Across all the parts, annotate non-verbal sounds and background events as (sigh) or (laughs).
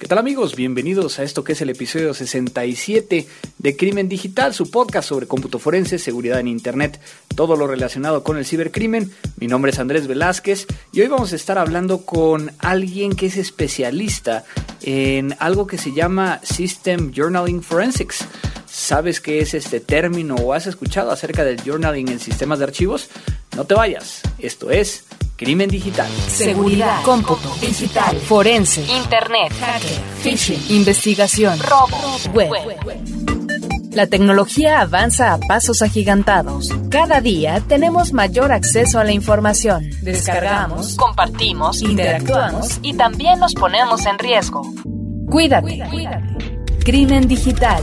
¿Qué tal amigos? Bienvenidos a esto que es el episodio 67 de Crimen Digital, su podcast sobre cómputo forense, seguridad en Internet, todo lo relacionado con el cibercrimen. Mi nombre es Andrés Velázquez y hoy vamos a estar hablando con alguien que es especialista en algo que se llama System Journaling Forensics. ¿Sabes qué es este término o has escuchado acerca del journaling en sistemas de archivos? No te vayas, esto es Crimen digital. Seguridad. Cómputo. Digital. Forense. Internet. Hacker. Phishing. Investigación. Robo. Web. La tecnología avanza a pasos agigantados. Cada día tenemos mayor acceso a la información. Descargamos, compartimos, interactuamos y también nos ponemos en riesgo. Cuídate. Crimen digital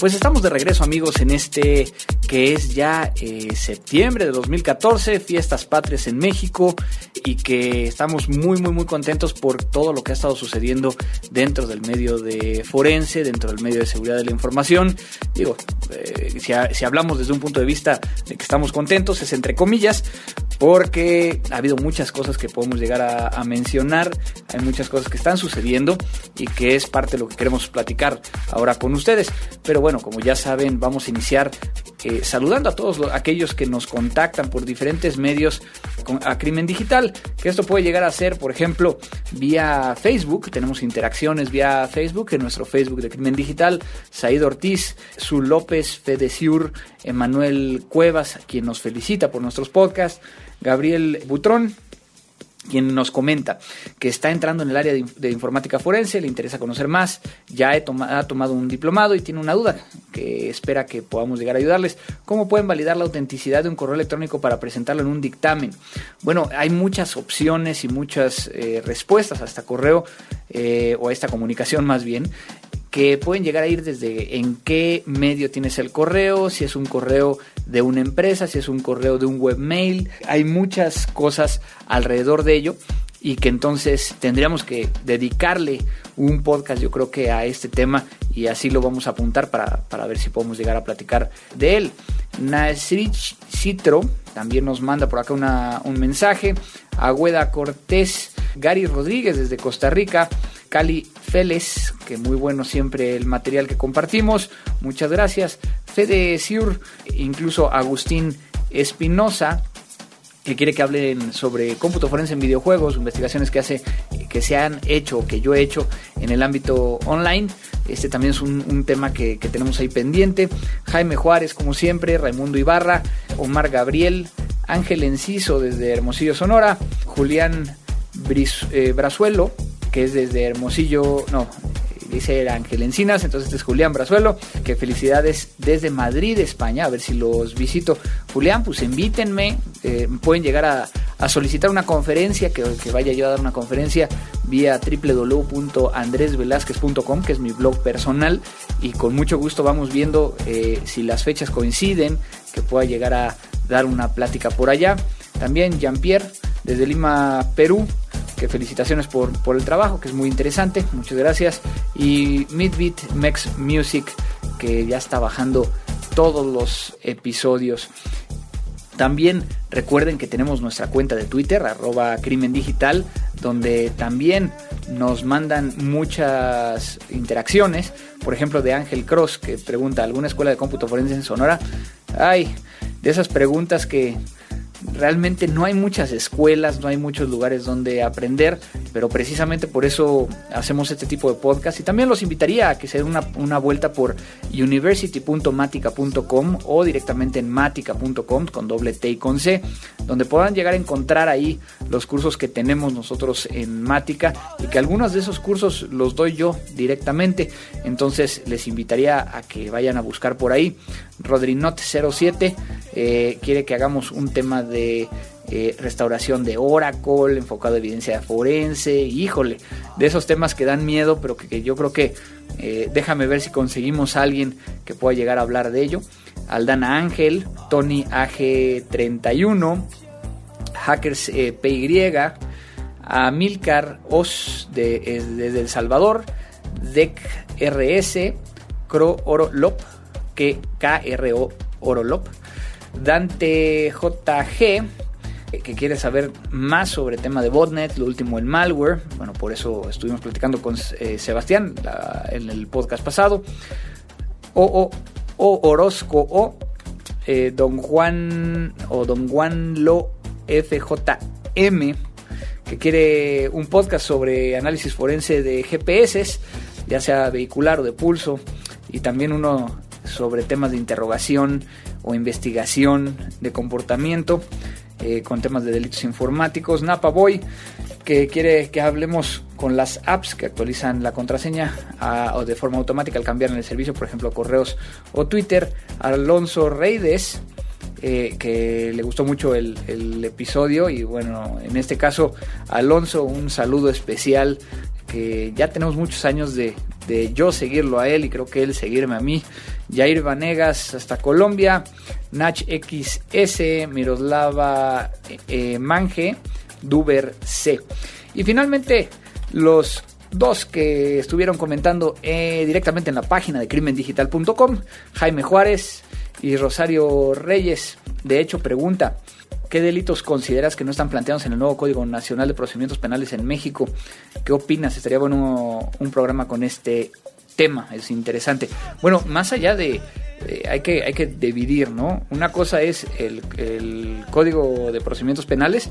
Pues estamos de regreso amigos en este que es ya eh, septiembre de 2014, fiestas patrias en México y que estamos muy muy muy contentos por todo lo que ha estado sucediendo dentro del medio de forense, dentro del medio de seguridad de la información. Digo, eh, si, si hablamos desde un punto de vista de que estamos contentos, es entre comillas, porque ha habido muchas cosas que podemos llegar a, mencionar, hay muchas cosas que están sucediendo y que es parte de lo que queremos platicar ahora con ustedes. Pero bueno, como ya saben, vamos a iniciar saludando a todos aquellos que nos contactan por diferentes medios a Crimen Digital, que esto puede llegar a ser, por ejemplo, vía Facebook, tenemos interacciones vía Facebook, en nuestro Facebook de Crimen Digital, Said Ortiz, Su López, Fedesiur, Emanuel Cuevas, quien nos felicita por nuestros podcasts, Gabriel Butrón, quien nos comenta que está entrando en el área de, informática forense, le interesa conocer más, ya ha tomado un diplomado y tiene una duda que espera que podamos llegar a ayudarles. ¿Cómo pueden validar la autenticidad de un correo electrónico para presentarlo en un dictamen? Bueno, hay muchas opciones y muchas eh, respuestas a este correo eh, o a esta comunicación más bien que pueden llegar a ir desde en qué medio tienes el correo, si es un correo de una empresa, si es un correo de un webmail. Hay muchas cosas alrededor de ello y que entonces tendríamos que dedicarle un podcast yo creo que a este tema y así lo vamos a apuntar para, ver si podemos llegar a platicar de él. Nasrich Citro también nos manda por acá un mensaje. Agüeda Cortés, Gary Rodríguez desde Costa Rica. Cali Félez, que muy bueno siempre el material que compartimos. Muchas gracias. Fede Siur, incluso Agustín Espinosa, que quiere que hablen sobre cómputo forense en videojuegos, investigaciones que hace, que se han hecho, que yo he hecho en el ámbito online. Este también es un, tema que, tenemos ahí pendiente. Jaime Juárez, como siempre, Raimundo Ibarra, Omar Gabriel, Ángel Enciso desde Hermosillo, Sonora, Julián eh, Brazuelo, que es desde Hermosillo, no, dice Ángel Encinas, entonces este es Julián Brazuelo, que felicidades desde Madrid, España, a ver si los visito. Julián, pues invítenme, eh, pueden llegar a, solicitar una conferencia, que, que, vaya yo a dar una conferencia vía www.andresvelazquez.com, que es mi blog personal, y con mucho gusto vamos viendo eh, si las fechas coinciden, que pueda llegar a dar una plática por allá. También Jean-Pierre, desde Lima, Perú, que felicitaciones por, por el trabajo, que es muy interesante, muchas gracias. Y Midbeat Mex Music, que ya está bajando todos los episodios. También recuerden que tenemos nuestra cuenta de Twitter, arroba crimen digital, donde también nos mandan muchas interacciones. Por ejemplo, de Ángel Cross, que pregunta, ¿alguna escuela de cómputo forense en Sonora? Ay, de esas preguntas que realmente no hay muchas escuelas, no hay muchos lugares donde aprender, pero precisamente por eso hacemos este tipo de podcast y también los invitaría a que se den una, vuelta por university.matica.com o directamente en matica.com con doble T y con C, donde puedan llegar a encontrar ahí los cursos que tenemos nosotros en Matica y que algunos de esos cursos los doy yo directamente, entonces les invitaría a que vayan a buscar por ahí. Rodrinot07 eh, quiere que hagamos un tema de eh, restauración de Oracle, enfocado en evidencia forense, híjole, de esos temas que dan miedo, pero que, yo creo que eh, déjame ver si conseguimos a alguien que pueda llegar a hablar de ello. Aldana Ángel, Tony AG31, Hackers PY, a Milcar Os de, desde El Salvador, Dec RS, Cro Oro Lop, que KRO Oro Lop, Dante JG, que quiere saber más sobre el tema de botnet, lo último el malware. Bueno, por eso estuvimos platicando con eh, Sebastián en el podcast pasado. O, o, Orozco o eh, Don Juan o Don Juan Lo FJM que quiere un podcast sobre análisis forense de GPS, ya sea vehicular o de pulso, y también uno sobre temas de interrogación o investigación de comportamiento. Eh, con temas de delitos informáticos. Napa Boy, que quiere que hablemos con las apps que actualizan la contraseña o de forma automática al cambiar en el servicio, por ejemplo, correos o Twitter. Alonso Reides, eh, que le gustó mucho el, episodio y bueno, en este caso, Alonso, un saludo especial que ya tenemos muchos años de, de yo seguirlo a él y creo que él seguirme a mí. Jair Vanegas hasta Colombia, Nach XS, Miroslava eh, Manje, Duber C. Y finalmente los dos que estuvieron comentando eh, directamente en la página de crimendigital.com, Jaime Juárez y Rosario Reyes. De hecho, pregunta, ¿Qué delitos consideras que no están planteados en el nuevo Código Nacional de Procedimientos Penales en México? ¿Qué opinas? Estaría bueno un programa con este tema, es interesante. Bueno, más allá de, hay, que, hay que dividir, ¿no? Una cosa es el, el Código de Procedimientos Penales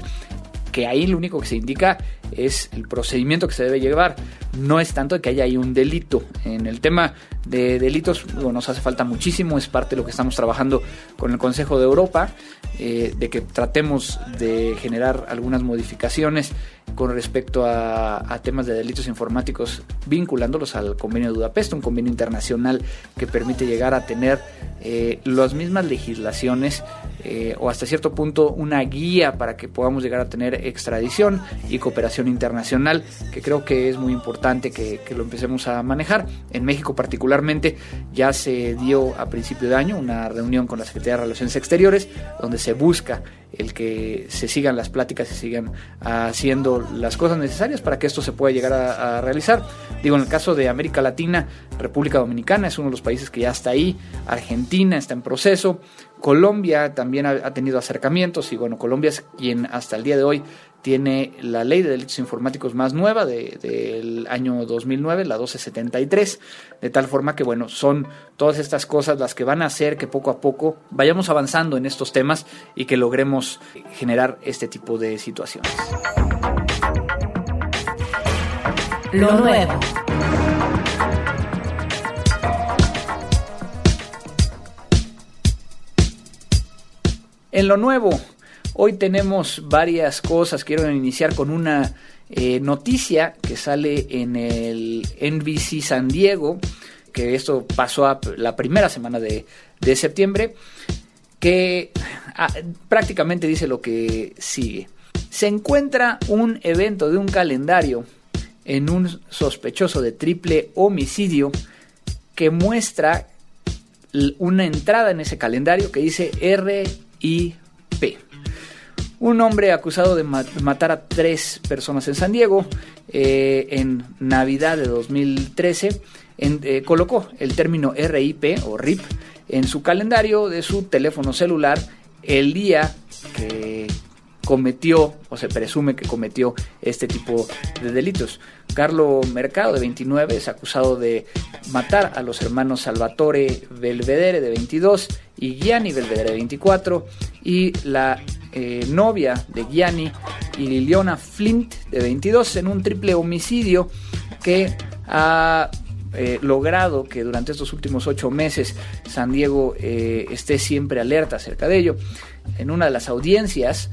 que ahí lo único que se indica es el procedimiento que se debe llevar, no es tanto que haya ahí un delito. En el tema de delitos bueno, nos hace falta muchísimo, es parte de lo que estamos trabajando con el Consejo de Europa, eh, de que tratemos de generar algunas modificaciones con respecto a, temas de delitos informáticos vinculándolos al convenio de Budapest, un convenio internacional que permite llegar a tener eh, las mismas legislaciones eh, o hasta cierto punto una guía para que podamos llegar a tener extradición y cooperación internacional, que creo que es muy importante que, que lo empecemos a manejar. En México particularmente ya se dio a principio de año una reunión con la Secretaría de Relaciones Exteriores donde se busca el que se sigan las pláticas y sigan haciendo las cosas necesarias para que esto se pueda llegar a, realizar. Digo, en el caso de América Latina, República Dominicana es uno de los países que ya está ahí, Argentina está en proceso, Colombia también ha, tenido acercamientos y bueno, Colombia es quien hasta el día de hoy tiene la ley de delitos informáticos más nueva del año 2009, la 1273, de tal forma que, bueno, son todas estas cosas las que van a hacer que poco a poco vayamos avanzando en estos temas y que logremos generar este tipo de situaciones. Lo nuevo. En lo nuevo, Hoy tenemos varias cosas. Quiero iniciar con una eh, noticia que sale en el NBC San Diego, que esto pasó la primera semana de, septiembre, que ah, prácticamente dice lo que sigue. Se encuentra un evento de un calendario en un sospechoso de triple homicidio que muestra una entrada en ese calendario que dice RIP. Un hombre acusado de matar a tres personas en San Diego eh, en Navidad de 2013 eh, colocó el término RIP o RIP en su calendario de su teléfono celular el día que cometió o se presume que cometió este tipo de delitos. Carlo Mercado, de 29, es acusado de matar a los hermanos Salvatore Belvedere, de 22, y Gianni Belvedere, de 24, y la eh, novia de Gianni y Liliana Flint, de 22, en un triple homicidio que ha eh, logrado que durante estos últimos ocho meses San Diego eh, esté siempre alerta acerca de ello. En una de las audiencias,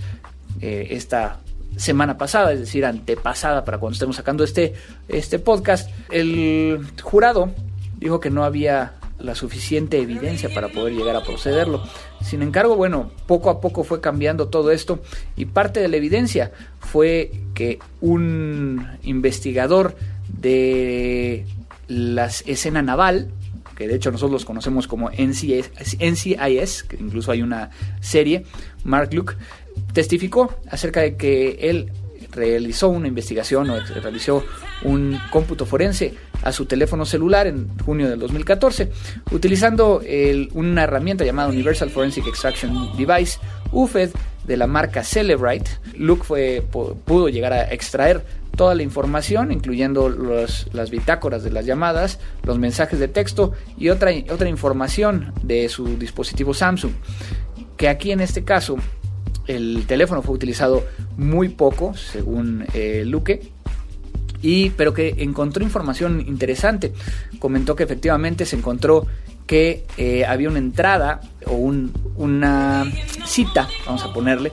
esta semana pasada, es decir, antepasada para cuando estemos sacando este, este podcast, el jurado dijo que no había la suficiente evidencia para poder llegar a procederlo. Sin embargo, bueno, poco a poco fue cambiando todo esto y parte de la evidencia fue que un investigador de la escena naval, que de hecho nosotros los conocemos como NCIS, NCIS que incluso hay una serie, Mark Luke, testificó acerca de que él realizó una investigación o realizó un cómputo forense a su teléfono celular en junio del 2014, utilizando una herramienta llamada Universal Forensic Extraction Device, UFED, de la marca Celebrite. Luke fue, pudo llegar a extraer toda la información, incluyendo las bitácoras de las llamadas, los mensajes de texto y otra, otra información de su dispositivo Samsung. Que aquí en este caso el teléfono fue utilizado muy poco, según eh, Luke, y, pero que encontró información interesante. Comentó que efectivamente se encontró que eh, había una entrada o una cita, vamos a ponerle,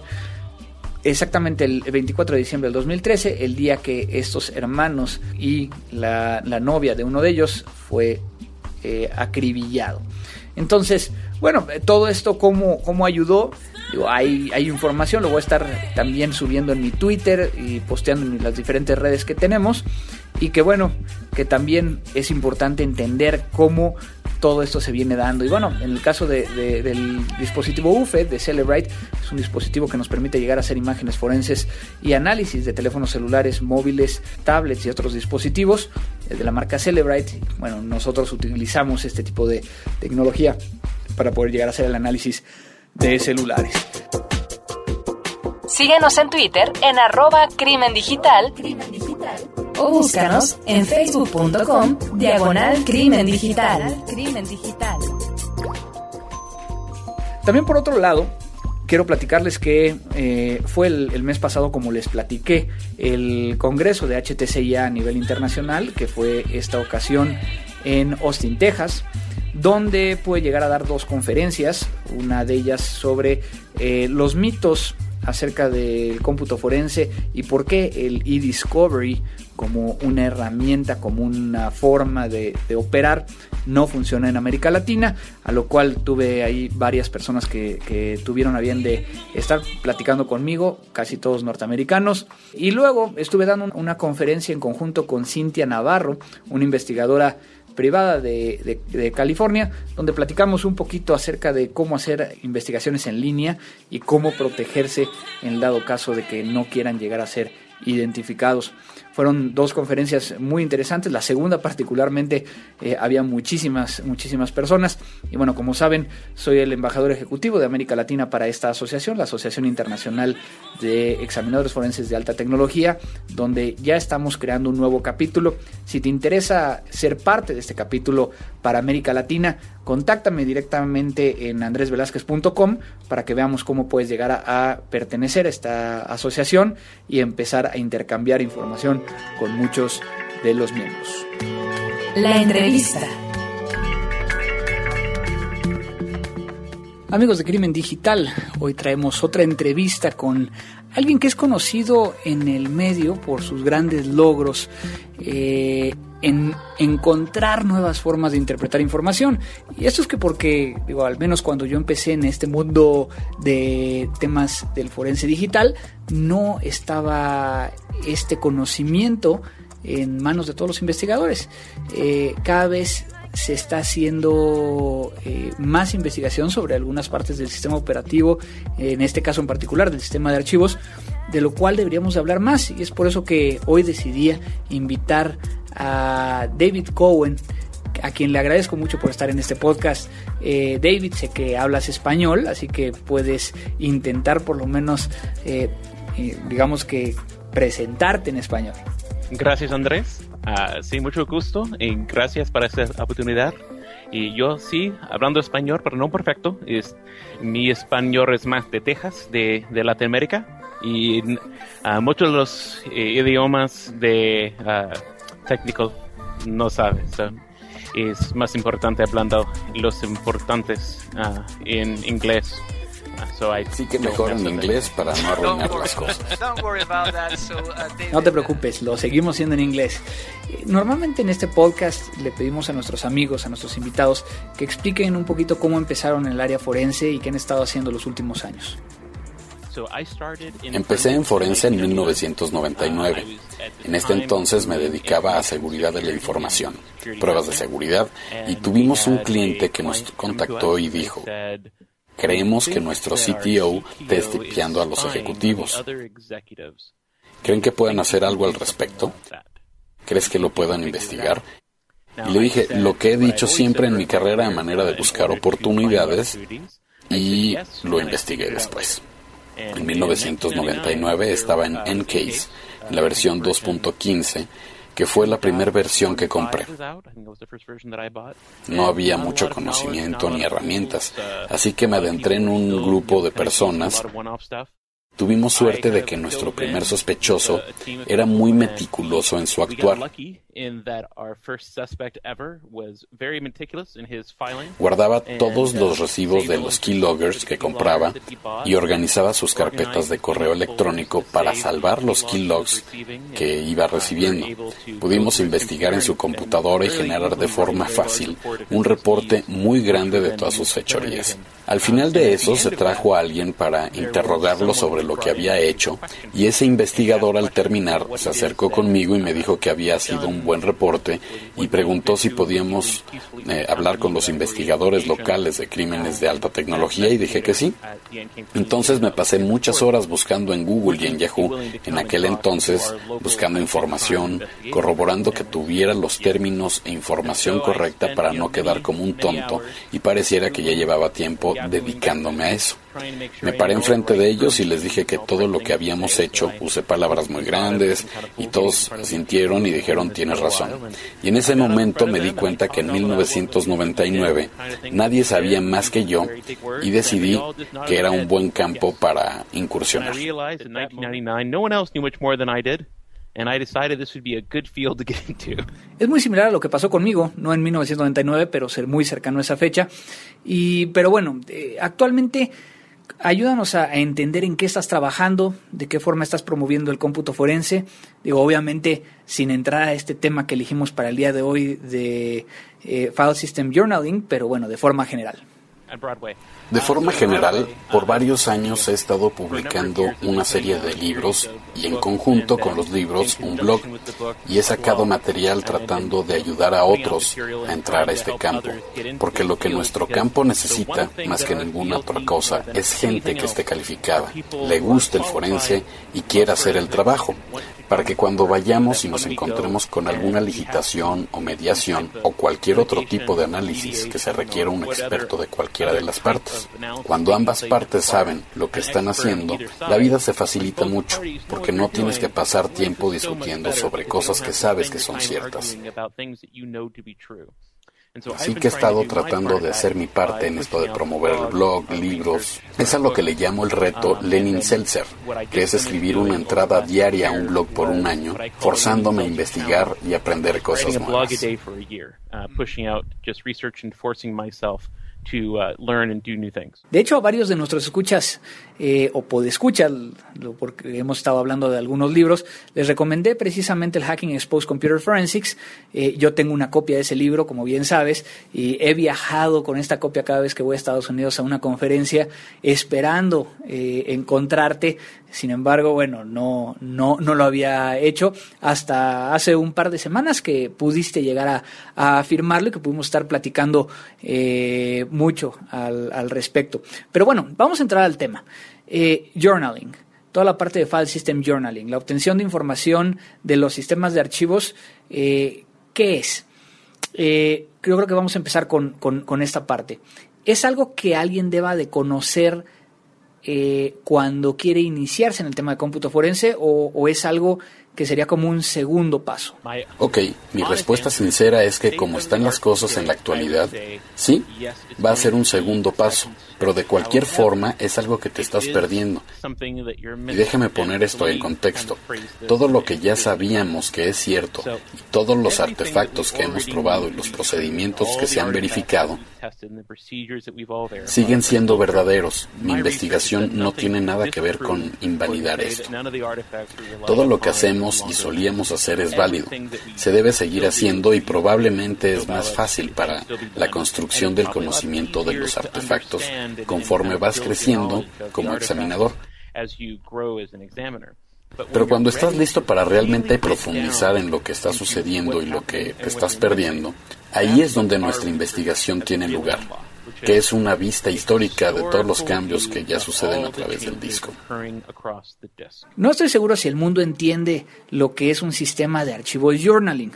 exactamente el 24 de diciembre del 2013, el día que estos hermanos y la, novia de uno de ellos fue eh, acribillado. Entonces, bueno, todo esto cómo, cómo ayudó, hay, hay, información, lo voy a estar también subiendo en mi Twitter y posteando en las diferentes redes que tenemos. Y que bueno, que también es importante entender cómo todo esto se viene dando. Y bueno, en el caso del dispositivo UFE de Celebrite, es un dispositivo que nos permite llegar a hacer imágenes forenses y análisis de teléfonos celulares, móviles, tablets y otros dispositivos de la marca Celebrite. Bueno, nosotros utilizamos este tipo de tecnología para poder llegar a hacer el análisis de celulares. Síguenos en Twitter en arroba crimen digital, o búscanos en facebook.com diagonal crimen digital. También por otro lado, quiero platicarles que eh, fue el, mes pasado, como les platiqué, el Congreso de HTCIA a nivel internacional, que fue esta ocasión en Austin, Texas, donde pude llegar a dar dos conferencias, una de ellas sobre eh, los mitos acerca del cómputo forense y por qué el e-discovery como una herramienta, como una forma de, operar, no funciona en América Latina, a lo cual tuve ahí varias personas que, tuvieron a bien de estar platicando conmigo, casi todos norteamericanos, y luego estuve dando una conferencia en conjunto con Cintia Navarro, una investigadora privada de, California, donde platicamos un poquito acerca de cómo hacer investigaciones en línea y cómo protegerse en dado caso de que no quieran llegar a ser identificados. Fueron dos conferencias muy interesantes. La segunda particularmente eh, había muchísimas, muchísimas personas. Y bueno, como saben, soy el embajador ejecutivo de América Latina para esta asociación, la Asociación Internacional de Examinadores Forenses de Alta Tecnología, donde ya estamos creando un nuevo capítulo. Si te interesa ser parte de este capítulo para América Latina, contáctame directamente en andresvelazquez.com para que veamos cómo puedes llegar a pertenecer a esta asociación y empezar a intercambiar información con muchos de los miembros. La entrevista. Amigos de Crimen Digital, hoy traemos otra entrevista con alguien que es conocido en el medio por sus grandes logros eh, en encontrar nuevas formas de interpretar información. Y esto es que porque, digo, al menos cuando yo empecé en este mundo de temas del forense digital, no estaba este conocimiento en manos de todos los investigadores. Eh, cada vez se está haciendo eh, más investigación sobre algunas partes del sistema operativo, en este caso en particular del sistema de archivos, de lo cual deberíamos hablar más y es por eso que hoy decidí invitar a David Cohen, a quien le agradezco mucho por estar en este podcast. Eh, David, sé que hablas español, así que puedes intentar por lo menos, eh, digamos que, presentarte en español. Gracias Andrés, uh, sí, mucho gusto y gracias por esta oportunidad. Y yo sí, hablando español, pero no perfecto, mi español es más de Texas, de, Latinoamérica, y uh, muchos de los eh, idiomas de uh, técnico no sabes. es más importante hablando los importantes en inglés. Sí que mejor en inglés para no arruinar las cosas. (laughs) Uh, no te preocupes, lo seguimos siendo en inglés. Normalmente en este podcast le pedimos a nuestros amigos, a nuestros invitados, que expliquen un poquito cómo empezaron en el área forense y qué han estado haciendo los últimos años. Empecé en forense en 1999. En este entonces me dedicaba a seguridad de la información, pruebas de seguridad, y tuvimos un cliente que nos contactó y dijo, Creemos que nuestro CTO está espiando a los ejecutivos. ¿Creen que puedan hacer algo al respecto? ¿Crees que lo puedan investigar? Y le dije, lo que he dicho siempre en mi carrera a manera de buscar oportunidades y lo investigué después. En 1999 estaba en Encase, en la versión 2.15, que fue la primera versión que compré. No había mucho conocimiento ni herramientas, así que me adentré en un grupo de personas Tuvimos suerte de que nuestro primer sospechoso era muy meticuloso en su actuar. Guardaba todos los recibos de los keyloggers que compraba y organizaba sus carpetas de correo electrónico para salvar los keylogs que iba recibiendo. Pudimos investigar en su computadora y generar de forma fácil un reporte muy grande de todas sus fechorías. Al final de eso se trajo a alguien para interrogarlo sobre lo que había hecho y ese investigador al terminar se acercó conmigo y me dijo que había sido un buen reporte y preguntó si podíamos eh, hablar con los investigadores locales de crímenes de alta tecnología y dije que sí. Entonces me pasé muchas horas buscando en Google y en Yahoo en aquel entonces, buscando información, corroborando que tuviera los términos e información correcta para no quedar como un tonto y pareciera que ya llevaba tiempo dedicándome a eso. Me paré enfrente de ellos y les dije que todo lo que habíamos hecho, usé palabras muy grandes y todos sintieron y dijeron tienes razón. Y en ese momento me di cuenta que en 1999 nadie sabía más que yo y decidí que era un buen campo para incursionar. Es muy similar a lo que pasó conmigo, no en 1999, pero ser muy cercano a esa fecha. Y, pero bueno, eh, actualmente ayúdanos a, entender en qué estás trabajando, de qué forma estás promoviendo el cómputo forense. Digo, obviamente, sin entrar a este tema que elegimos para el día de hoy de eh, File System Journaling, pero bueno, de forma general. De forma general, por varios años he estado publicando una serie de libros y en conjunto con los libros un blog y he sacado material tratando de ayudar a otros a entrar a este campo, porque lo que nuestro campo necesita más que ninguna otra cosa es gente que esté calificada, le guste el forense y quiera hacer el trabajo para que cuando vayamos y nos encontremos con alguna licitación o mediación o cualquier otro tipo de análisis que se requiera un experto de cualquiera de las partes, cuando ambas partes saben lo que están haciendo, la vida se facilita mucho, porque no tienes que pasar tiempo discutiendo sobre cosas que sabes que son ciertas. Así que he estado tratando de hacer mi parte en esto de promover el blog, libros. Es a lo que le llamo el reto Lenin Seltzer, que es escribir una entrada diaria a un blog por un año, forzándome a investigar y aprender cosas nuevas. De hecho, varios de nuestros escuchas eh, o podescuchas, porque hemos estado hablando de algunos libros, les recomendé precisamente el Hacking Exposed Computer Forensics. Eh, yo tengo una copia de ese libro, como bien sabes, y he viajado con esta copia cada vez que voy a Estados Unidos a una conferencia, esperando eh, encontrarte sin embargo, bueno, no, no, no lo había hecho hasta hace un par de semanas que pudiste llegar a, a firmarlo y que pudimos estar platicando eh, mucho al, respecto. Pero bueno, vamos a entrar al tema. Eh, journaling toda la parte de File System Journaling, la obtención de información de los sistemas de archivos, eh, ¿qué es? yo creo que vamos a empezar con, con, esta parte. ¿Es algo que alguien deba de conocer eh, cuando quiere iniciarse en el tema de cómputo forense o, es algo que sería como un segundo paso? Ok, mi respuesta sincera es que como están las cosas en la actualidad, sí, va a ser un segundo paso, pero de cualquier forma es algo que te estás perdiendo. Y déjame poner esto en contexto. Todo lo que ya sabíamos que es cierto y todos los artefactos que hemos probado y los procedimientos que se han verificado siguen siendo verdaderos. Mi investigación no tiene nada que ver con invalidar esto. Todo lo que hacemos y solíamos hacer es válido. Se debe seguir haciendo y probablemente es más fácil para la construcción del conocimiento de los artefactos conforme vas creciendo como examinador. Pero cuando estás listo para realmente profundizar en lo que está sucediendo y lo que te estás perdiendo, ahí es donde nuestra investigación tiene lugar. que es una vista histórica de todos los cambios que ya suceden a través del disco. No estoy seguro si el mundo entiende lo que es un sistema de archivos journaling.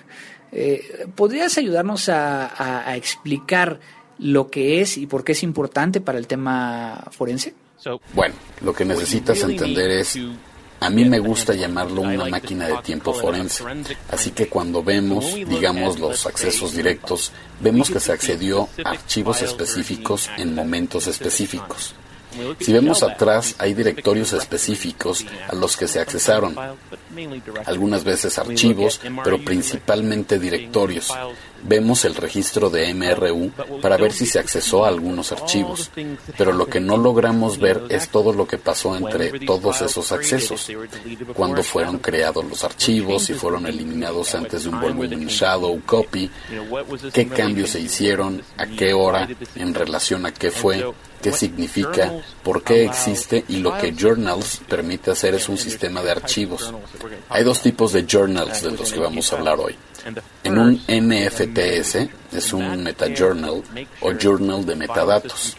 Eh, ¿Podrías ayudarnos a, explicar lo que es y por qué es importante para el tema forense? Bueno, lo que necesitas entender es a mí me gusta llamarlo una máquina de tiempo forense, así que cuando vemos, digamos, los accesos directos, vemos que se accedió a archivos específicos en momentos específicos. Si vemos atrás, hay directorios específicos a los que se accesaron, algunas veces archivos, pero principalmente directorios. Vemos el registro de MRU para ver si se accesó a algunos archivos, pero lo que no logramos ver es todo lo que pasó entre todos esos accesos, cuando fueron creados los archivos, si fueron eliminados antes de un volumen shadow copy, qué cambios se hicieron, a qué hora, en relación a qué fue, qué significa, por qué existe y lo que Journals permite hacer es un sistema de archivos. Hay dos tipos de journals de los que vamos a hablar hoy. En un NFTS es un metajournal o journal de metadatos,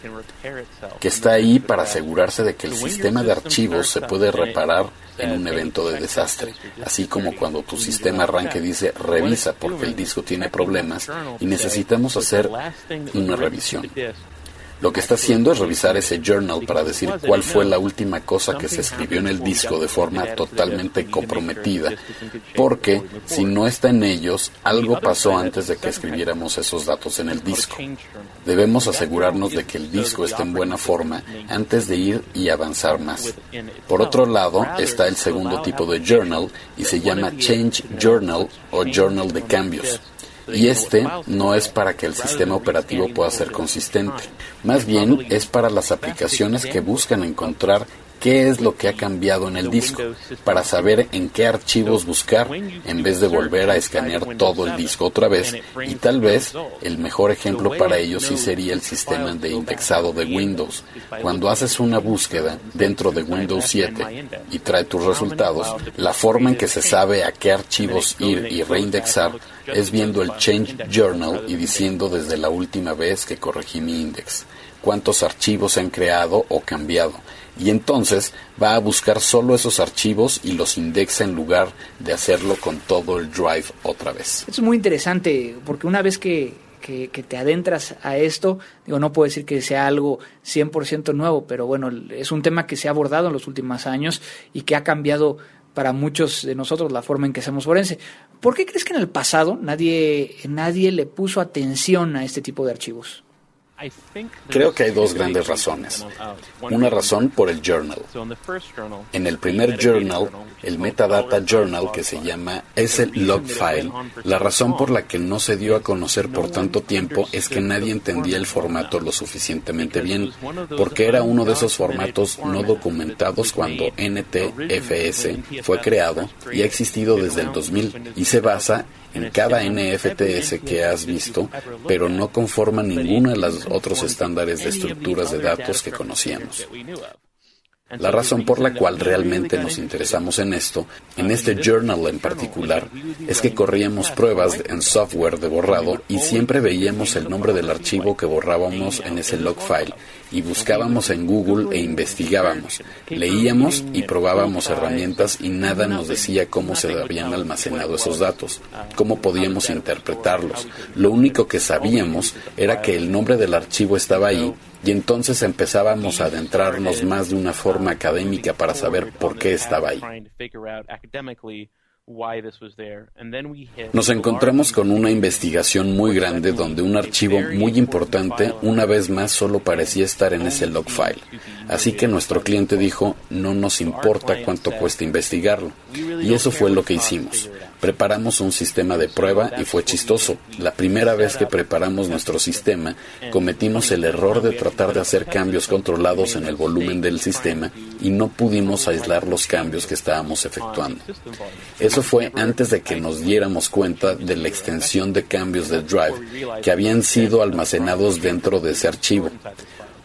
que está ahí para asegurarse de que el sistema de archivos se puede reparar en un evento de desastre, así como cuando tu sistema arranque dice revisa porque el disco tiene problemas y necesitamos hacer una revisión. Lo que está haciendo es revisar ese journal para decir cuál fue la última cosa que se escribió en el disco de forma totalmente comprometida, porque si no está en ellos, algo pasó antes de que escribiéramos esos datos en el disco. Debemos asegurarnos de que el disco esté en buena forma antes de ir y avanzar más. Por otro lado, está el segundo tipo de journal y se llama Change Journal o Journal de Cambios. Y este no es para que el sistema operativo pueda ser consistente. Más bien es para las aplicaciones que buscan encontrar qué es lo que ha cambiado en el disco, para saber en qué archivos buscar, en vez de volver a escanear todo el disco otra vez, y tal vez el mejor ejemplo para ello sí sería el sistema de indexado de Windows. Cuando haces una búsqueda dentro de Windows 7 y trae tus resultados, la forma en que se sabe a qué archivos ir y reindexar es viendo el Change Journal y diciendo desde la última vez que corregí mi index cuántos archivos se han creado o cambiado y entonces va a buscar solo esos archivos y los indexa en lugar de hacerlo con todo el drive otra vez. Es muy interesante porque una vez que, que, te adentras a esto, digo, no puedo decir que sea algo 100% nuevo, pero bueno, es un tema que se ha abordado en los últimos años y que ha cambiado para muchos de nosotros la forma en que hacemos forense. ¿Por qué crees que en el pasado nadie, nadie le puso atención a este tipo de archivos? Creo que hay dos grandes razones. Una razón por el journal. En el primer journal, el metadata journal que se llama es el log file. La razón por la que no se dio a conocer por tanto tiempo es que nadie entendía el formato lo suficientemente bien, porque era uno de esos formatos no documentados cuando NTFS fue creado y ha existido desde el 2000 y se basa en cada NFTS que has visto, pero no conforma ninguno de los otros estándares de estructuras de datos que conocíamos. La razón por la cual realmente nos interesamos en esto, en este journal en particular, es que corríamos pruebas en software de borrado y siempre veíamos el nombre del archivo que borrábamos en ese log file y buscábamos en Google e investigábamos, leíamos y probábamos herramientas y nada nos decía cómo se habían almacenado esos datos, cómo podíamos interpretarlos. Lo único que sabíamos era que el nombre del archivo estaba ahí y entonces empezábamos a adentrarnos más de una forma académica para saber por qué estaba ahí. Nos encontramos con una investigación muy grande donde un archivo muy importante una vez más solo parecía estar en ese log file. Así que nuestro cliente dijo, no nos importa cuánto cuesta investigarlo. Y eso fue lo que hicimos. Preparamos un sistema de prueba y fue chistoso. La primera vez que preparamos nuestro sistema, cometimos el error de tratar de hacer cambios controlados en el volumen del sistema y no pudimos aislar los cambios que estábamos efectuando. Eso fue antes de que nos diéramos cuenta de la extensión de cambios de drive que habían sido almacenados dentro de ese archivo.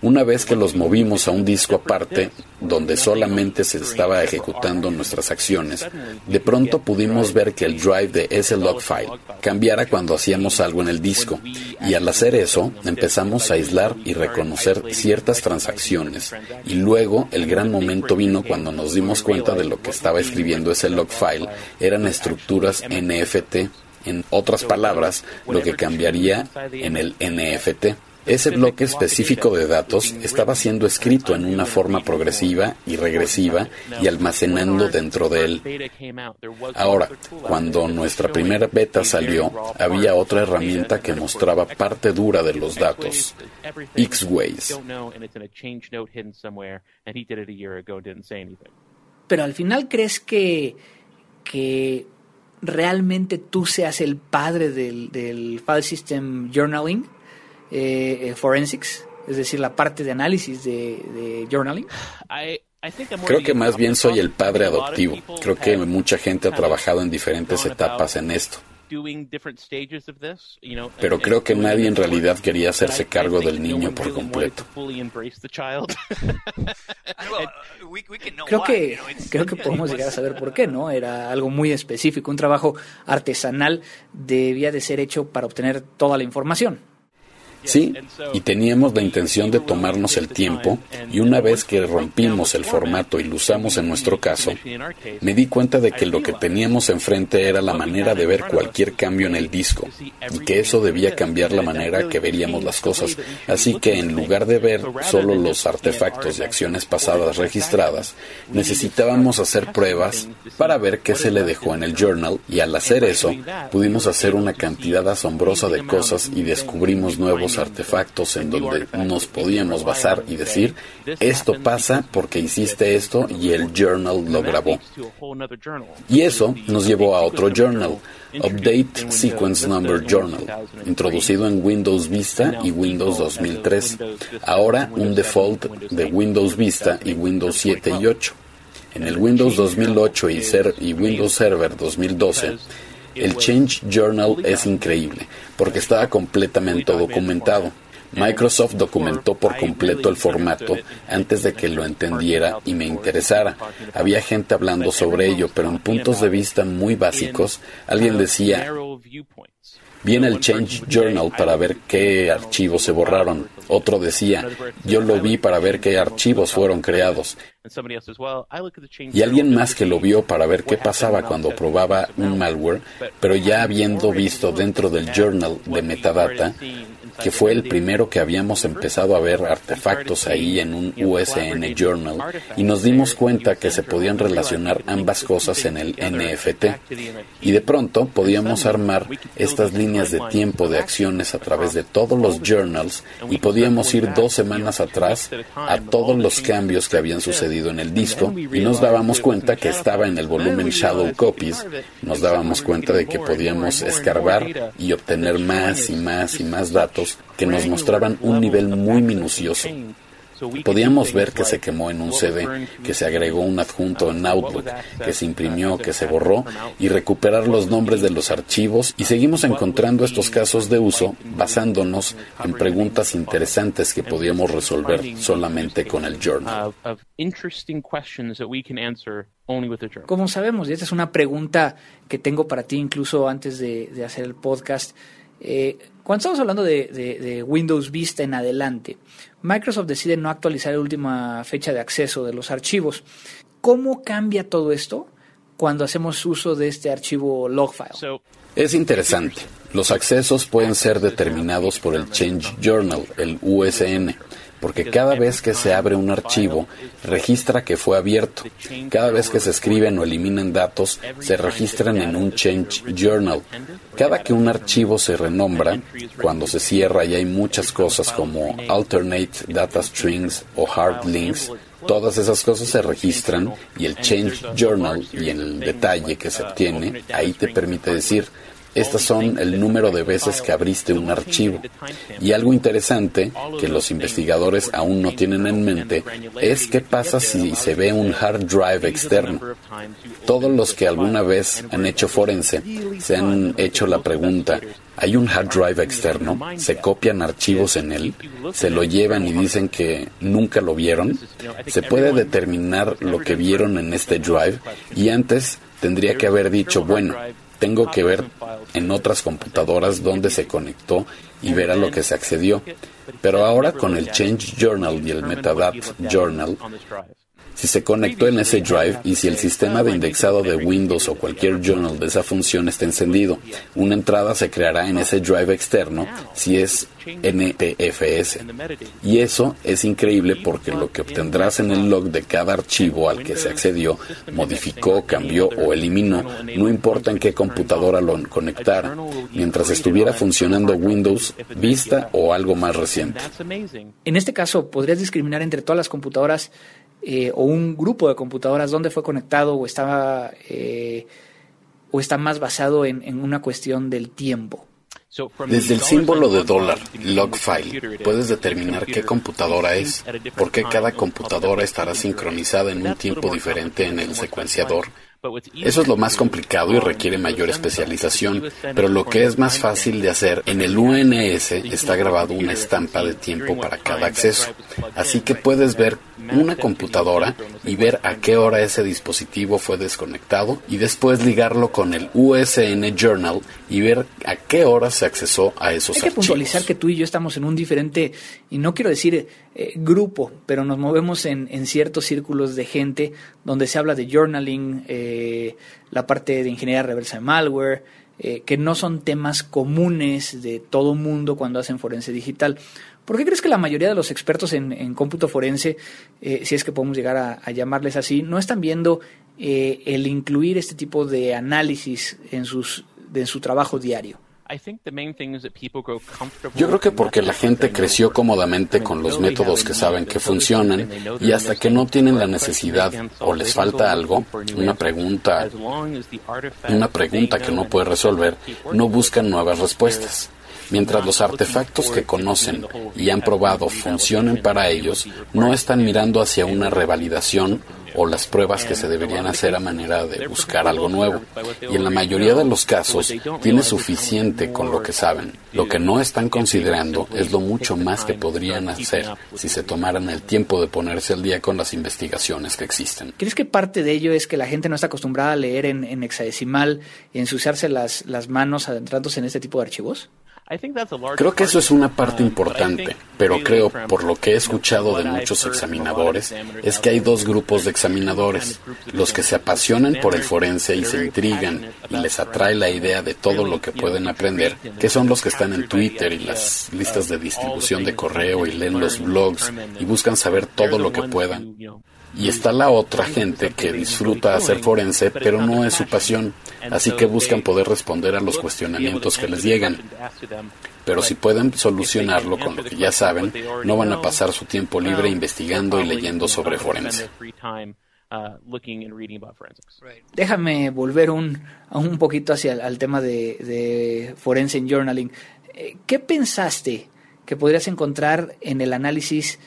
Una vez que los movimos a un disco aparte, donde solamente se estaba ejecutando nuestras acciones, de pronto pudimos ver que el drive de ese log file cambiara cuando hacíamos algo en el disco. Y al hacer eso, empezamos a aislar y reconocer ciertas transacciones. Y luego el gran momento vino cuando nos dimos cuenta de lo que estaba escribiendo ese log file eran estructuras NFT. En otras palabras, lo que cambiaría en el NFT. Ese bloque específico de datos estaba siendo escrito en una forma progresiva y regresiva y almacenando dentro de él. Ahora, cuando nuestra primera beta salió, había otra herramienta que mostraba parte dura de los datos, X-Ways. Pero al final crees que, que realmente tú seas el padre del, del File System Journaling? Eh, eh, forensics, es decir, la parte de análisis de, journaling? Creo que más bien soy el padre adoptivo. Creo que mucha gente ha trabajado en diferentes etapas en esto. Pero (laughs) creo que nadie en realidad quería hacerse cargo del niño por completo. Creo que, creo que podemos llegar a saber por qué, ¿no? Era algo muy específico, un trabajo artesanal debía de ser hecho para obtener toda la información. Sí, y teníamos la intención de tomarnos el tiempo y una vez que rompimos el formato y lo usamos en nuestro caso, me di cuenta de que lo que teníamos enfrente era la manera de ver cualquier cambio en el disco y que eso debía cambiar la manera que veríamos las cosas. Así que en lugar de ver solo los artefactos de acciones pasadas registradas, necesitábamos hacer pruebas para ver qué se le dejó en el journal y al hacer eso pudimos hacer una cantidad asombrosa de cosas y descubrimos nuevos artefactos en donde nos podíamos basar y decir, esto pasa porque hiciste esto y el journal lo grabó. Y eso nos llevó a otro journal, Update Sequence Number Journal, introducido en Windows Vista y Windows 2003. Ahora un default de Windows Vista y Windows 7 y 8. En el Windows 2008 y, y Windows Server 2012, el Change Journal es increíble porque estaba completamente documentado. Microsoft documentó por completo el formato antes de que lo entendiera y me interesara. Había gente hablando sobre ello, pero en puntos de vista muy básicos, alguien decía, Viene el Change Journal para ver qué archivos se borraron. Otro decía, yo lo vi para ver qué archivos fueron creados. Y alguien más que lo vio para ver qué pasaba cuando probaba un malware, pero ya habiendo visto dentro del journal de metadata que fue el primero que habíamos empezado a ver artefactos ahí en un USN Journal y nos dimos cuenta que se podían relacionar ambas cosas en el NFT. Y de pronto podíamos armar estas líneas de tiempo de acciones a través de todos los journals y podíamos ir dos semanas atrás a todos los cambios que habían sucedido en el disco y nos dábamos cuenta que estaba en el volumen Shadow Copies, nos dábamos cuenta de que podíamos escarbar y obtener más y más y más datos que nos mostraban un nivel muy minucioso. Podíamos ver que se quemó en un CD, que se agregó un adjunto en Outlook, que se imprimió, que se borró, y recuperar los nombres de los archivos, y seguimos encontrando estos casos de uso basándonos en preguntas interesantes que podíamos resolver solamente con el journal. Como sabemos, y esta es una pregunta que tengo para ti incluso antes de, de hacer el podcast, eh, cuando estamos hablando de, Windows Vista en adelante, Microsoft decide no actualizar la última fecha de acceso de los archivos. ¿Cómo cambia todo esto cuando hacemos uso de este archivo logfile? Es interesante. Los accesos pueden ser determinados por el Change Journal, el USN porque cada vez que se abre un archivo, registra que fue abierto. Cada vez que se escriben o eliminan datos, se registran en un Change Journal. Cada que un archivo se renombra, cuando se cierra y hay muchas cosas como alternate data strings o hard links, Todas esas cosas se registran y el Change Journal y el detalle que se obtiene ahí te permite decir, estas son el número de veces que abriste un archivo. Y algo interesante que los investigadores aún no tienen en mente es qué pasa si se ve un hard drive externo. Todos los que alguna vez han hecho forense se han hecho la pregunta, Hay un hard drive externo, se copian archivos en él, se lo llevan y dicen que nunca lo vieron. Se puede determinar lo que vieron en este drive y antes tendría que haber dicho, bueno, tengo que ver en otras computadoras dónde se conectó y ver a lo que se accedió. Pero ahora con el Change Journal y el Metadata Journal, si se conectó en ese drive y si el sistema de indexado de Windows o cualquier journal de esa función está encendido, una entrada se creará en ese drive externo si es NTFS. Y eso es increíble porque lo que obtendrás en el log de cada archivo al que se accedió, modificó, cambió o eliminó, no importa en qué computadora lo conectara, mientras estuviera funcionando Windows, Vista o algo más reciente. En este caso, ¿podrías discriminar entre todas las computadoras eh, o un grupo de computadoras dónde fue conectado o estaba eh, o está más basado en, en una cuestión del tiempo? Desde el símbolo de dólar, log file, puedes determinar qué computadora es, porque cada computadora estará sincronizada en un tiempo diferente en el secuenciador. eso es lo más complicado y requiere mayor especialización, pero lo que es más fácil de hacer, en el UNS está grabado una estampa de tiempo para cada acceso. Así que puedes ver una computadora y ver a qué hora ese dispositivo fue desconectado y después ligarlo con el USN Journal y ver a qué hora se accesó a esos Hay que puntualizar que tú y yo estamos en un diferente, y no quiero decir eh, grupo, pero nos movemos en, en, ciertos círculos de gente donde se habla de journaling, eh, la parte de ingeniería reversa de malware, eh, que no son temas comunes de todo mundo cuando hacen forense digital. ¿Por qué crees que la mayoría de los expertos en, en cómputo forense, si es que podemos llegar a, a llamarles así, no están viendo el incluir este tipo de análisis en, sus, en su trabajo diario? Yo creo que porque la gente creció cómodamente con los métodos que saben que funcionan y hasta que no tienen la necesidad o les falta algo, una pregunta, una pregunta que no puede resolver, no buscan nuevas respuestas. Mientras los artefactos que conocen y han probado funcionen para ellos, no están mirando hacia una revalidación o las pruebas que se deberían hacer a manera de buscar algo nuevo. Y en la mayoría de los casos tiene suficiente con lo que saben. Lo que no están considerando es lo mucho más que podrían hacer si se tomaran el tiempo de ponerse al día con las investigaciones que existen. ¿Crees que parte de ello es que la gente no está acostumbrada a leer en, en hexadecimal y ensuciarse las, las manos adentrándose en este tipo de archivos? Creo que eso es una parte importante, pero creo, por lo que he escuchado de muchos examinadores, es que hay dos grupos de examinadores, los que se apasionan por el forense y se intrigan y les atrae la idea de todo lo que pueden aprender, que son los que están en Twitter y las listas de distribución de correo y leen los blogs y buscan saber todo lo que puedan. Y está la otra gente que disfruta hacer forense, pero no es su pasión, así que buscan poder responder a los cuestionamientos que les llegan. Pero si pueden solucionarlo con lo que ya saben, no van a pasar su tiempo libre investigando y leyendo sobre forense. Déjame volver un, un poquito hacia el tema de, de forense en journaling. Eh, ¿Qué pensaste que podrías encontrar en el análisis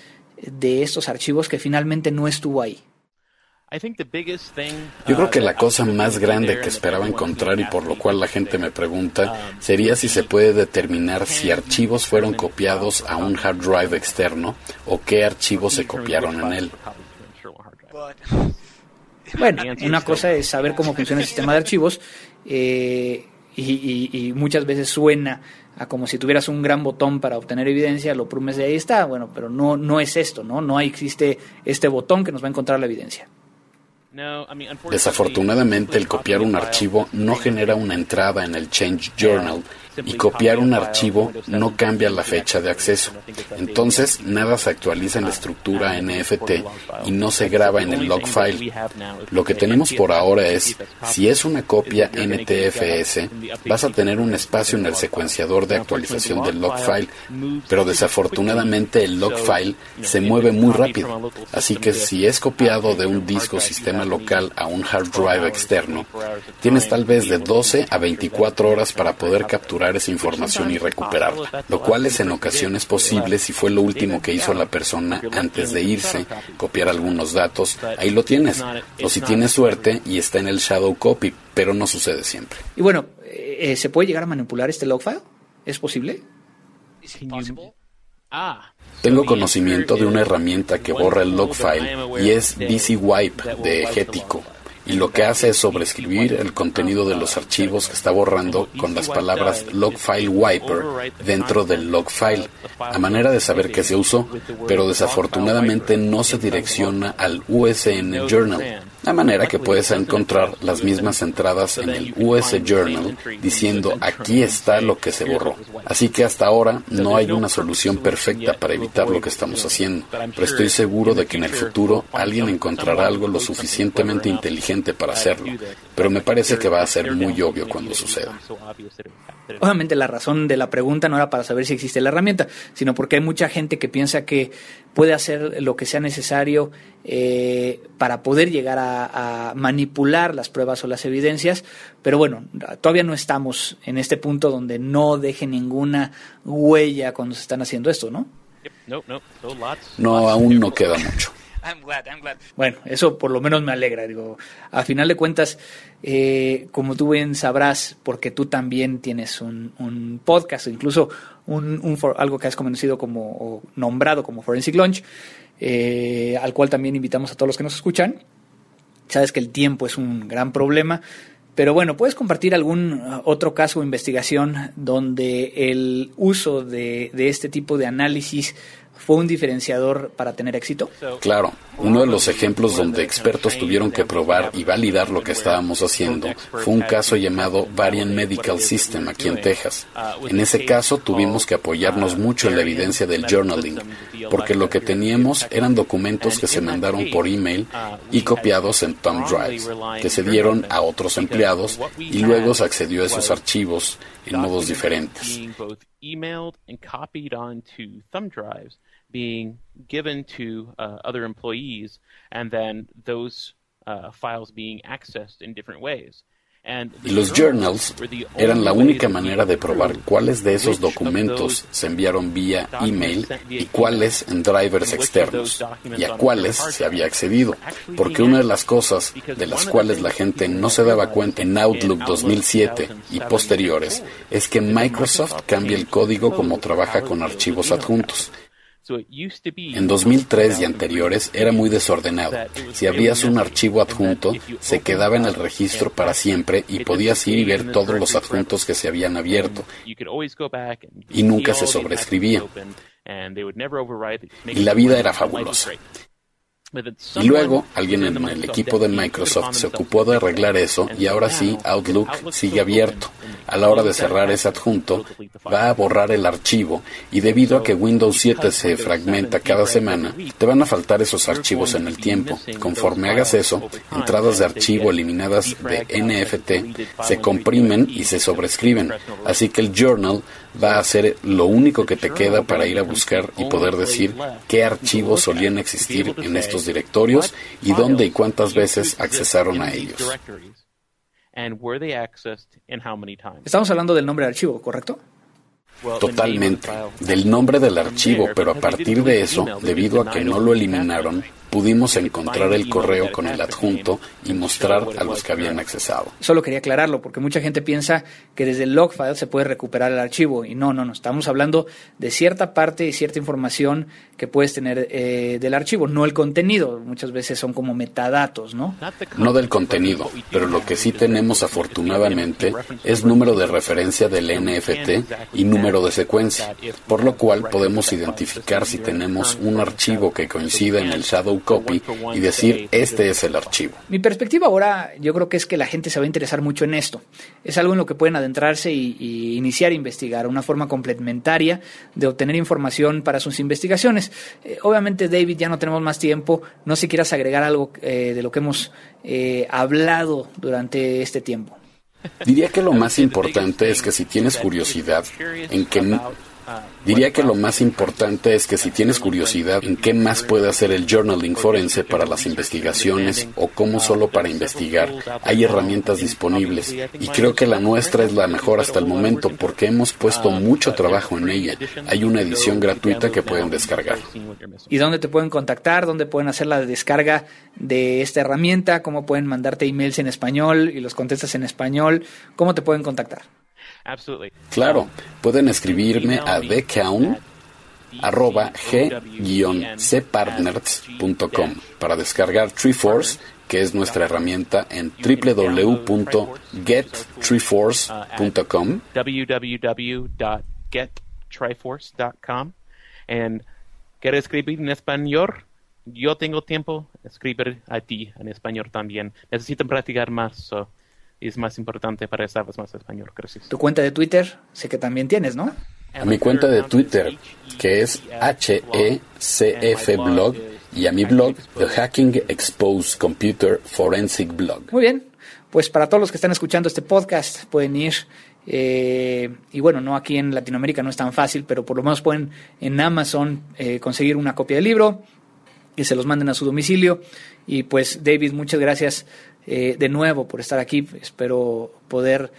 de estos archivos que finalmente no estuvo ahí? Yo creo que la cosa más grande que esperaba encontrar y por lo cual la gente me pregunta sería si se puede determinar si archivos fueron copiados a un hard drive externo o qué archivos se copiaron en él. (laughs) Bueno, una cosa es saber cómo funciona el sistema de archivos eh, y, y muchas veces suena a como si tuvieras un gran botón para obtener evidencia, lo prumes de ahí está, bueno, pero no, no es esto, ¿no? No existe este botón que nos va a encontrar la evidencia. Desafortunadamente, el copiar un archivo no genera una entrada en el Change Journal y copiar un archivo no cambia la fecha de acceso. Entonces, nada se actualiza en la estructura NFT y no se graba en el log file. Lo que tenemos por ahora es, si es una copia NTFS, vas a tener un espacio en el secuenciador de actualización del log file, pero desafortunadamente el log file se mueve muy rápido. Así que si es copiado de un disco sistema local a un hard drive externo, tienes tal vez de 12 a 24 horas para poder capturar esa información y recuperarla, lo cual es en ocasiones posible si fue lo último que hizo la persona antes de irse, copiar algunos datos, ahí lo tienes. O si tienes suerte y está en el shadow copy, pero no sucede siempre. Y bueno, eh, ¿se puede llegar a manipular este log file? ¿Es posible? Ah. Tengo conocimiento de una herramienta que borra el log file y es DC Wipe de Getico y lo que hace es sobreescribir el contenido de los archivos que está borrando con las palabras log file wiper dentro del log file, a manera de saber que se usó, pero desafortunadamente no se direcciona al USN Journal, a manera que puedes encontrar las mismas entradas en el US Journal diciendo aquí está lo que se borró. Así que hasta ahora no hay una solución perfecta para evitar lo que estamos haciendo, pero estoy seguro de que en el futuro alguien encontrará algo lo suficientemente inteligente para hacerlo, pero me parece que va a ser muy obvio cuando suceda. Obviamente la razón de la pregunta no era para saber si existe la herramienta, sino porque hay mucha gente que piensa que puede hacer lo que sea necesario eh, para poder llegar a, manipular las pruebas o las evidencias, pero bueno, todavía no estamos en este punto donde no deje ninguna huella cuando se están haciendo esto, ¿no? No, aún no queda mucho. (laughs) Bueno, eso por lo menos me alegra. Digo, a final de cuentas, eh, como tú bien sabrás, porque tú también tienes un, un podcast, incluso un, algo que has conocido como nombrado como Forensic Launch, eh, al cual también invitamos a todos los que nos escuchan. Sabes que el tiempo es un gran problema. Pero bueno, ¿puedes compartir algún otro caso o investigación donde el uso de este tipo de análisis fue un diferenciador para tener éxito? Claro, uno de los ejemplos donde expertos tuvieron que probar y validar lo que estábamos haciendo fue un caso llamado Variant Medical System aquí en Texas. En ese caso tuvimos que apoyarnos mucho en la evidencia del journaling, porque lo que teníamos eran documentos que se mandaron por email y copiados en thumb drives, que se dieron a otros empleados y luego se accedió a esos archivos en modos diferentes. Being given to uh, other employees and then those uh, files being accessed in different ways. Y los journals eran la única manera de probar cuáles de esos documentos se enviaron vía email y cuáles en drivers externos y a cuáles se había accedido. Porque una de las cosas de las cuales la gente no se daba cuenta en Outlook 2007 y posteriores es que Microsoft cambia el código como trabaja con archivos adjuntos. En 2003 y anteriores era muy desordenado. Si abrías un archivo adjunto, se quedaba en el registro para siempre y podías ir y ver todos los adjuntos que se habían abierto. Y nunca se sobrescribía. Y la vida era fabulosa. Y luego alguien en el equipo de Microsoft se ocupó de arreglar eso y ahora sí Outlook sigue abierto. A la hora de cerrar ese adjunto va a borrar el archivo y debido a que Windows 7 se fragmenta cada semana, te van a faltar esos archivos en el tiempo. Conforme hagas eso, entradas de archivo eliminadas de NFT se comprimen y se sobrescriben. Así que el journal va a ser lo único que te queda para ir a buscar y poder decir qué archivos solían existir en estos directorios y dónde y cuántas veces accesaron a ellos. Estamos hablando del nombre de archivo, ¿correcto? Totalmente, del nombre del archivo, pero a partir de eso, debido a que no lo eliminaron, pudimos encontrar el correo con el adjunto y mostrar a los que habían accesado. Solo quería aclararlo porque mucha gente piensa que desde el log file se puede recuperar el archivo y no, no, no, estamos hablando de cierta parte y cierta información que puedes tener eh, del archivo, no el contenido, muchas veces son como metadatos, ¿no? No del contenido, pero lo que sí tenemos afortunadamente es número de referencia del NFT y número de secuencia, por lo cual podemos identificar si tenemos un archivo que coincida en el shadow copy y decir este es el archivo. Mi perspectiva ahora yo creo que es que la gente se va a interesar mucho en esto. Es algo en lo que pueden adentrarse y, iniciar a investigar, una forma complementaria de obtener información para sus investigaciones. Eh, obviamente David ya no tenemos más tiempo, no sé si quieras agregar algo eh, de lo que hemos eh, hablado durante este tiempo. Diría que lo más importante es que si tienes curiosidad en que Diría que lo más importante es que si tienes curiosidad en qué más puede hacer el journaling forense para las investigaciones o cómo solo para investigar, hay herramientas disponibles y creo que la nuestra es la mejor hasta el momento porque hemos puesto mucho trabajo en ella. Hay una edición gratuita que pueden descargar. ¿Y dónde te pueden contactar? ¿Dónde pueden hacer la descarga de esta herramienta? ¿Cómo pueden mandarte emails en español y los contestas en español? ¿Cómo te pueden contactar? Claro, pueden escribirme a thecown arroba g-cpartners.com para descargar Treeforce, que es nuestra herramienta en www.gettreeforce.com www.gettriforce.com and quiere escribir en español yo tengo tiempo escribir a ti en español también. Necesito practicar más es más importante para saber más español gracias tu cuenta de Twitter sé que también tienes ¿no? a mi cuenta de Twitter que es HECF blog y a mi blog The Hacking Exposed Computer Forensic Blog muy bien pues para todos los que están escuchando este podcast pueden ir eh, y bueno, no aquí en Latinoamérica no es tan fácil, pero por lo menos pueden en Amazon eh, conseguir una copia del libro y se los manden a su domicilio. Y pues David, muchas gracias eh, de nuevo por estar aquí. Espero poder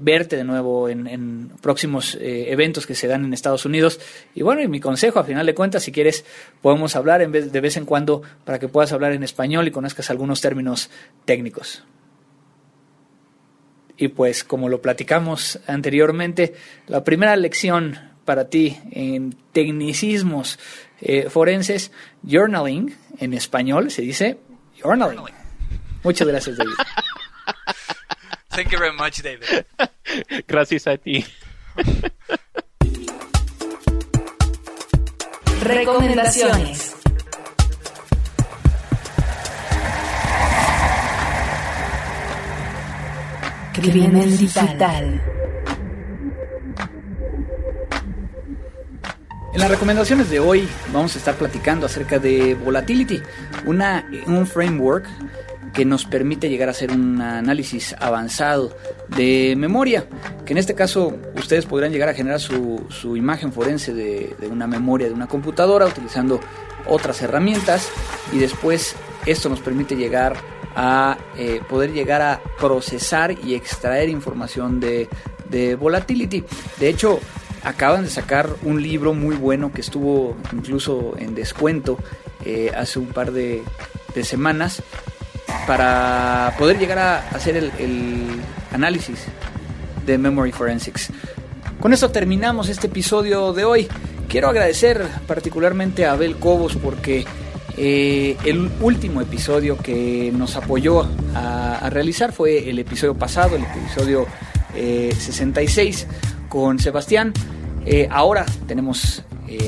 verte de nuevo en, próximos eventos que se dan en Estados Unidos. Y bueno, y mi consejo, a final de cuentas, si quieres, podemos hablar de vez en cuando para que puedas hablar en español y conozcas algunos términos técnicos. Y pues como lo platicamos anteriormente, la primera lección para ti en tecnicismos eh, forenses, journaling, en español se dice journaling. Muchas gracias, David. (laughs) Thank you very much, David. Gracias a ti. Recomendaciones. Crimen digital. En las recomendaciones de hoy vamos a estar platicando acerca de Volatility, una, un framework que nos permite llegar a hacer un análisis avanzado de memoria, que en este caso ustedes podrán llegar a generar su, imagen forense de, de, una memoria de una computadora utilizando otras herramientas y después esto nos permite llegar a eh, poder llegar a procesar y extraer información de, volatility. De hecho, acaban de sacar un libro muy bueno que estuvo incluso en descuento eh, hace un par de, semanas para poder llegar a hacer el, análisis de Memory Forensics. Con esto terminamos este episodio de hoy. Quiero agradecer particularmente a Abel Cobos porque eh, el último episodio que nos apoyó a, realizar fue el episodio pasado, el episodio 66 eh, con Sebastián. Eh, ahora tenemos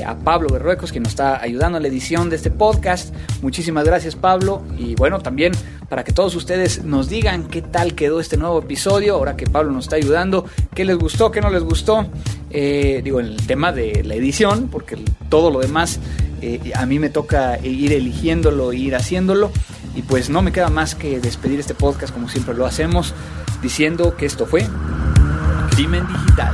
a Pablo Berruecos que nos está ayudando en la edición de este podcast. Muchísimas gracias Pablo y bueno también para que todos ustedes nos digan qué tal quedó este nuevo episodio ahora que Pablo nos está ayudando, qué les gustó, qué no les gustó. digo, el tema de la edición, porque todo lo demás eh, a mí me toca ir eligiéndolo, ir haciéndolo. Y pues no me queda más que despedir este podcast como siempre lo hacemos, diciendo que esto fue Crimen Digital.